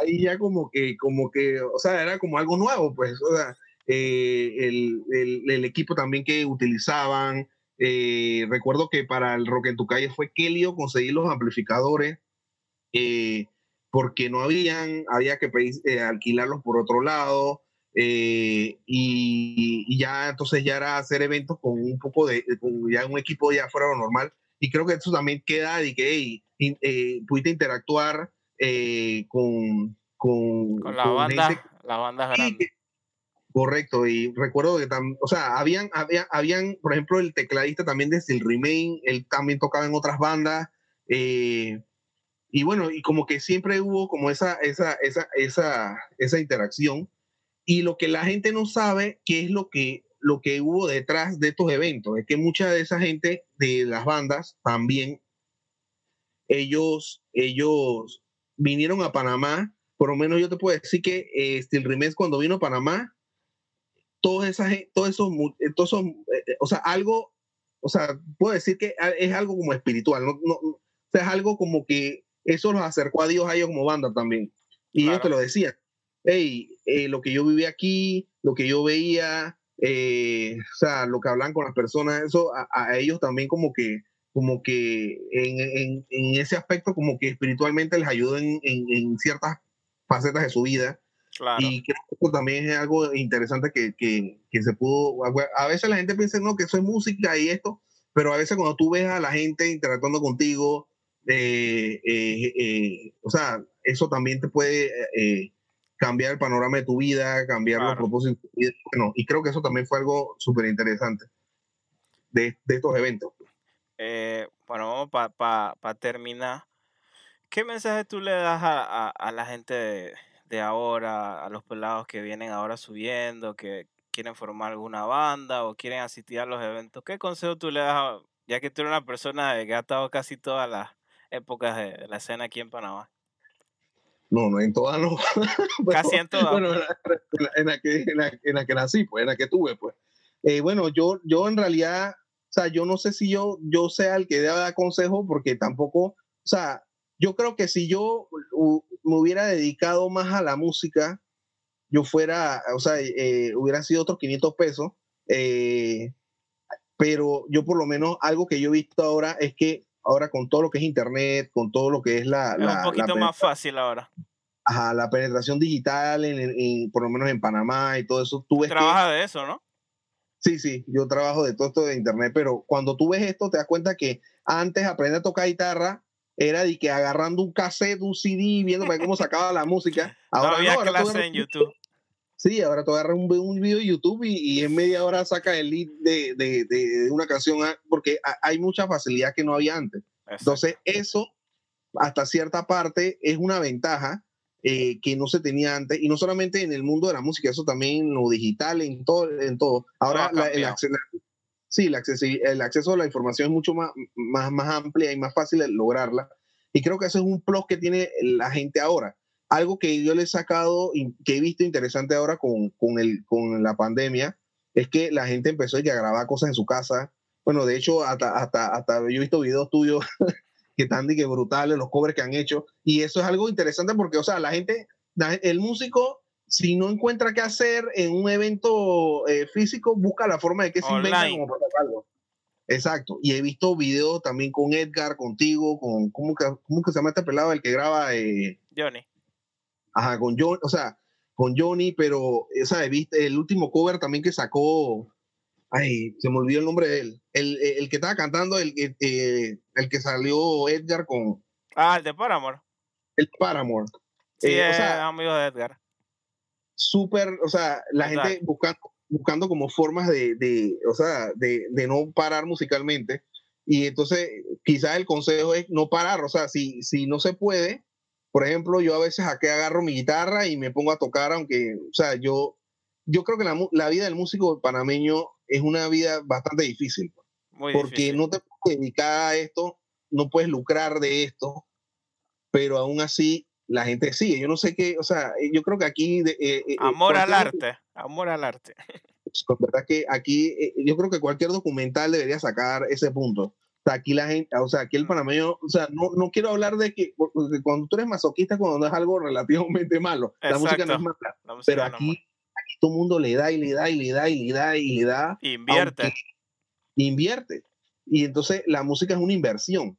B: ahí ya como que, como que, o sea, era como algo nuevo, pues, o sea, eh, el, el, el, equipo también que utilizaban. Eh, recuerdo que para el Rock en tu calle fue Kelio conseguir los amplificadores eh, porque no habían, había que alquilarlos por otro lado. Eh, y, ya entonces ya era hacer eventos con un poco de, con ya un equipo ya fuera lo normal. Y creo que eso también queda de que eh, pudiste interactuar eh, con, con,
A: con, la banda, la banda grande.
B: Correcto, y recuerdo que también, o sea, habían, había, habían, por ejemplo, el tecladista también de Still Remain, él también tocaba en otras bandas, eh, y bueno, y como que siempre hubo como esa, esa, esa, esa, esa interacción, y lo que la gente no sabe, qué es lo que, lo que hubo detrás de estos eventos, es que mucha de esa gente de las bandas también, ellos, ellos vinieron a Panamá, por lo menos yo te puedo decir que eh, Still Remain cuando vino a Panamá, todos esas, todos esos, eh, todos esos eh, eh, o sea, algo, o sea, puedo decir que es algo como espiritual, no, no, o sea, es algo como que eso los acercó a Dios a ellos como banda también. Y ellos te lo decían, hey, lo que yo vivía aquí, lo que yo veía, o sea, lo que hablan con las personas, eso a, a ellos también como que, como que en, en, en, ese aspecto como que espiritualmente les ayudó en, en ciertas facetas de su vida y creo que también es algo interesante que, que, que, se pudo. A veces la gente piensa no, que eso es música y esto, pero a veces cuando tú ves a la gente interactuando contigo, eh, eh, eh, o sea, eso también te puede cambiar el panorama de tu vida, cambiar los propósitos de tu vida. Bueno, y creo que eso también fue algo súper interesante de, de, estos eventos.
A: bueno, para pa, pa terminar, ¿qué mensaje tú le das a, a, a la gente de de ahora, a los pelados que vienen ahora subiendo, que quieren formar alguna banda o quieren asistir a los eventos, ¿qué consejo tú le das, ya que tú eres una persona que ha estado casi todas las épocas de la escena aquí en Panamá?
B: No, no en todas, no.
A: Casi en todas.
B: Bueno, en la, que, en, la, en la, que nací, pues, en la que tuve, pues. Eh, bueno, yo, yo en realidad, o sea, yo no sé si yo, yo sea el que deba consejo, porque tampoco, o sea, yo creo que si yo me hubiera dedicado más a la música, yo fuera, o sea, eh, hubiera sido otros 500 pesos, eh, pero yo por lo menos algo que yo he visto ahora es que ahora con todo lo que es internet, con todo lo que es la...
A: Es un poquito más fácil ahora.
B: Ajá, la penetración digital, en, por lo menos en Panamá y todo eso. Tú ves
A: Trabaja de eso, ¿no?
B: Sí, sí, yo trabajo de todo esto de internet, pero cuando tú ves esto te das cuenta que antes aprender a tocar guitarra era de que agarrando un cassette, un CD, viendo cómo sacaba la música.
A: Ahora no había no, clase en YouTube.
B: Sí, ahora tú agarras un, un, video de YouTube y, y, en media hora saca el lead de, de, de, una canción, ah, porque hay mucha facilidad que no había antes. Exacto. Entonces, eso, hasta cierta parte, es una ventaja eh, que no se tenía antes, y no solamente en el mundo de la música, eso también en lo digital, en todo. En todo. Ahora, la, el, sí, el acceso, el acceso a la información es mucho más, más, más amplia y más fácil de lograrla. Y creo que eso es un plus que tiene la gente ahora. Algo que yo le he sacado y que he visto interesante ahora con, con, el, con la pandemia es que la gente empezó a grabar cosas en su casa. Bueno, de hecho, hasta, hasta, hasta yo he visto videos tuyos que están que brutales, los covers que han hecho. Y eso es algo interesante porque, o sea, la gente, el músico si no encuentra qué hacer en un evento eh, físico, busca la forma de que se inventa como para algo. Exacto. Y he visto videos también con Edgar, contigo, con. ¿Cómo que, cómo que se llama este pelado? El que graba. Eh,
A: Johnny.
B: Ajá, con Johnny. O sea, con Johnny, pero. He visto el último cover también que sacó. Ay, se me olvidó el nombre de él. El, el que estaba cantando, el, el, eh, el, que salió Edgar con.
A: Ah, el de Paramore.
B: El Paramore.
A: Sí, eh, o sea, amigo de Edgar
B: súper, o sea, la gente buscando, buscando como formas de, de o sea, de, de, no parar musicalmente. Y entonces, quizás el consejo es no parar, o sea, si, si no se puede, por ejemplo, yo a veces aquí agarro mi guitarra y me pongo a tocar, aunque, o sea, yo, yo creo que la, la vida del músico panameño es una vida bastante difícil. Pues,
A: Muy
B: porque
A: difícil.
B: no te puedes dedicar a esto, no puedes lucrar de esto, pero aún así la gente sigue. Yo no sé qué, o sea, eh, yo creo que aquí... Eh, eh,
A: amor al arte, amor al arte.
B: Pues, verdad que aquí, eh, yo creo que cualquier documental debería sacar ese punto. O sea, aquí la gente, o sea, aquí el panameño, o sea, no, no quiero hablar de que, porque cuando tú eres masoquista, cuando no es algo relativamente malo, Exacto. la música no es mala, pero aquí, no aquí todo el mundo le da y le da y le da y le da y le da.
A: Invierte.
B: Invierte. Y entonces la música es una inversión.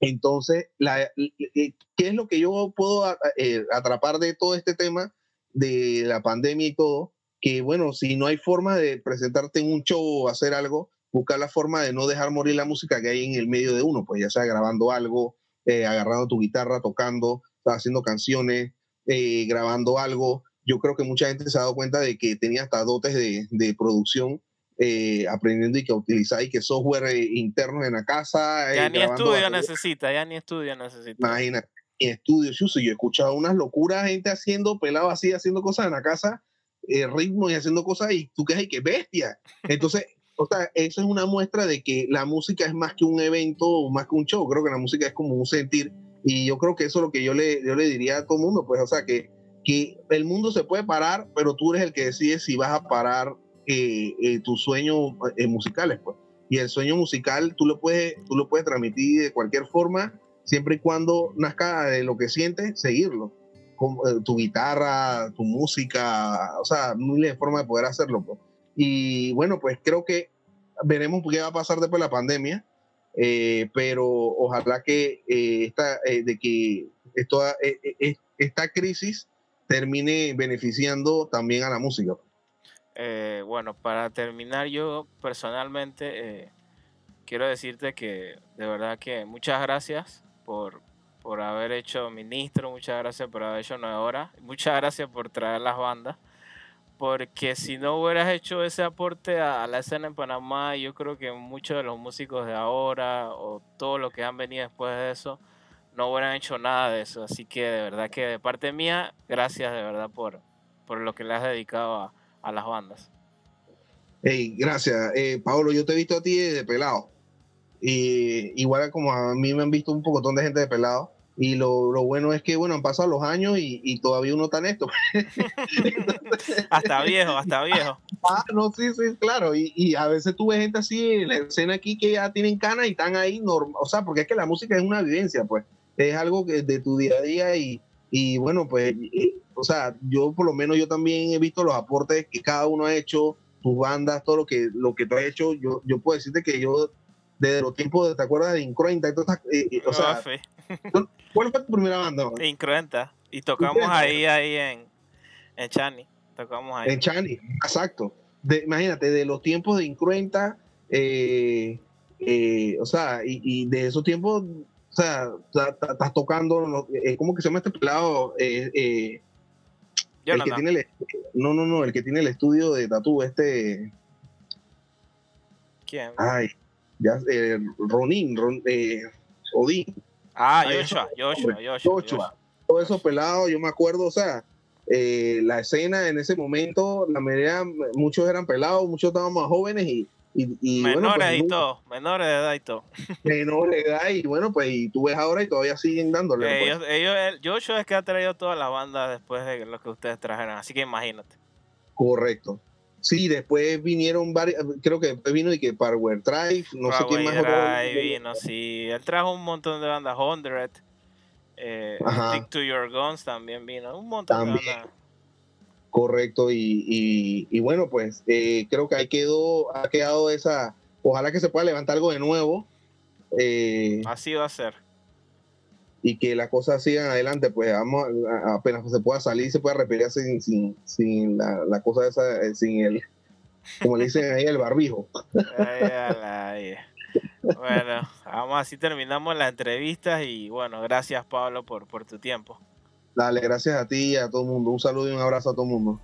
B: Entonces, la, ¿qué es lo que yo puedo eh, atrapar de todo este tema de la pandemia y todo? Que bueno, si no hay forma de presentarte en un show o hacer algo, buscar la forma de no dejar morir la música que hay en el medio de uno, pues ya sea grabando algo, eh, agarrando tu guitarra, tocando, haciendo canciones, eh, grabando algo, yo creo que mucha gente se ha dado cuenta de que tenía hasta dotes de, de producción eh, aprendiendo y que utilizar y que software internos en la casa.
A: Ya ni estudio necesita, ya ni estudio necesita.
B: Imagínate, ni estudio, yo he escuchado unas locuras, gente haciendo pelado así, haciendo cosas en la casa, eh, ritmo y haciendo cosas y tú que hay que bestia. Entonces, o sea, eso es una muestra de que la música es más que un evento, más que un show. Creo que la música es como un sentir. Y yo creo que eso es lo que yo le, yo le diría a todo el mundo, pues, o sea, que, que el mundo se puede parar, pero tú eres el que decide si vas a parar eh, eh, tus sueños eh, musicales, pues. Y el sueño musical tú lo, puedes, tú lo puedes transmitir de cualquier forma, siempre y cuando nazca de lo que sientes, seguirlo. Con, tu guitarra, tu música, o sea, miles de formas de poder hacerlo. Pues. Y bueno, pues creo que veremos qué va a pasar después de la pandemia, pero ojalá que, esta, de que esta crisis termine beneficiando también a la música.
A: Eh, bueno, para terminar, yo personalmente eh, quiero decirte que de verdad que muchas gracias por, por haber hecho ministro, muchas gracias por haber hecho nueve horas, muchas gracias por traer las bandas, porque si no hubieras hecho ese aporte a, la escena en Panamá, yo creo que muchos de los músicos de ahora o todos los que han venido después de eso, no hubieran hecho nada de eso. Así que de verdad que de parte mía, gracias de verdad por, por lo que le has dedicado a las bandas.
B: Hey, gracias. Eh, Pablo, yo te he visto a ti de pelado. Y igual como a mí me han visto un pocotón de gente de pelado. Y lo, lo, bueno es que, bueno, han pasado los años y, y todavía uno está en esto.
A: hasta viejo, hasta viejo.
B: Ah, no, sí, sí, claro. Y, y, a veces tú ves gente así en la escena aquí que ya tienen canas y están ahí normal. O sea, porque es que la música es una vivencia, pues. Es algo que de tu día a día y, y bueno, pues o sea, yo por lo menos yo también he visto los aportes que cada uno ha hecho, tus bandas, todo lo que, lo que tú has hecho. Yo, yo puedo decirte que yo, desde los tiempos, ¿te acuerdas de Incruenta? Eh, eh, o sea, ¿cuál fue tu primera banda?
A: Incruenta. Y tocamos ahí, ahí en, en Chani. Tocamos ahí.
B: En Chani, exacto. De, imagínate, de los tiempos de Incruenta, eh, o sea, y, y, de esos tiempos, o sea, estás tocando, ¿cómo que se llama este pelado? Eh, el que tiene el, no, no, no, el que tiene el estudio de tatu, este.
A: ¿Quién?
B: Ay, ya, eh, Ronin, Ron, eh, Odín.
A: Ah, Joshua, Joshua, Joshua, Joshua.
B: Todos esos pelados, yo me acuerdo, o sea, eh, la escena en ese momento, la mayoría, muchos eran pelados, muchos estaban más jóvenes y y,
A: menores pues, y todo, menores de edad y todo.
B: Menores de edad y bueno, pues y tú ves ahora y todavía siguen dándole.
A: Pues. Ellos, ellos, Joshua es que ha traído toda la banda después de lo que ustedes trajeron, así que imagínate.
B: Correcto. Sí, después vinieron varios, creo que después vino y que Power Drive, no sé quién más.
A: Drive vino, sí, él trajo un montón de bandas, 100, eh, Stick to Your Guns también vino, un montón de bandas.
B: Correcto, y, y, bueno, pues eh, creo que ahí quedó, ha quedado esa, ojalá que se pueda levantar algo de nuevo.
A: Eh, Así va a ser.
B: Y que las cosas sigan adelante, pues vamos, apenas se pueda salir, se pueda repetir sin, sin, sin la, la, cosa esa, eh, sin el, como le dicen ahí, el barbijo.
A: bueno, vamos así terminamos la entrevista y bueno, gracias Pablo por, por tu tiempo.
B: Dale, gracias a ti y a todo el mundo. Un saludo y un abrazo a todo el mundo.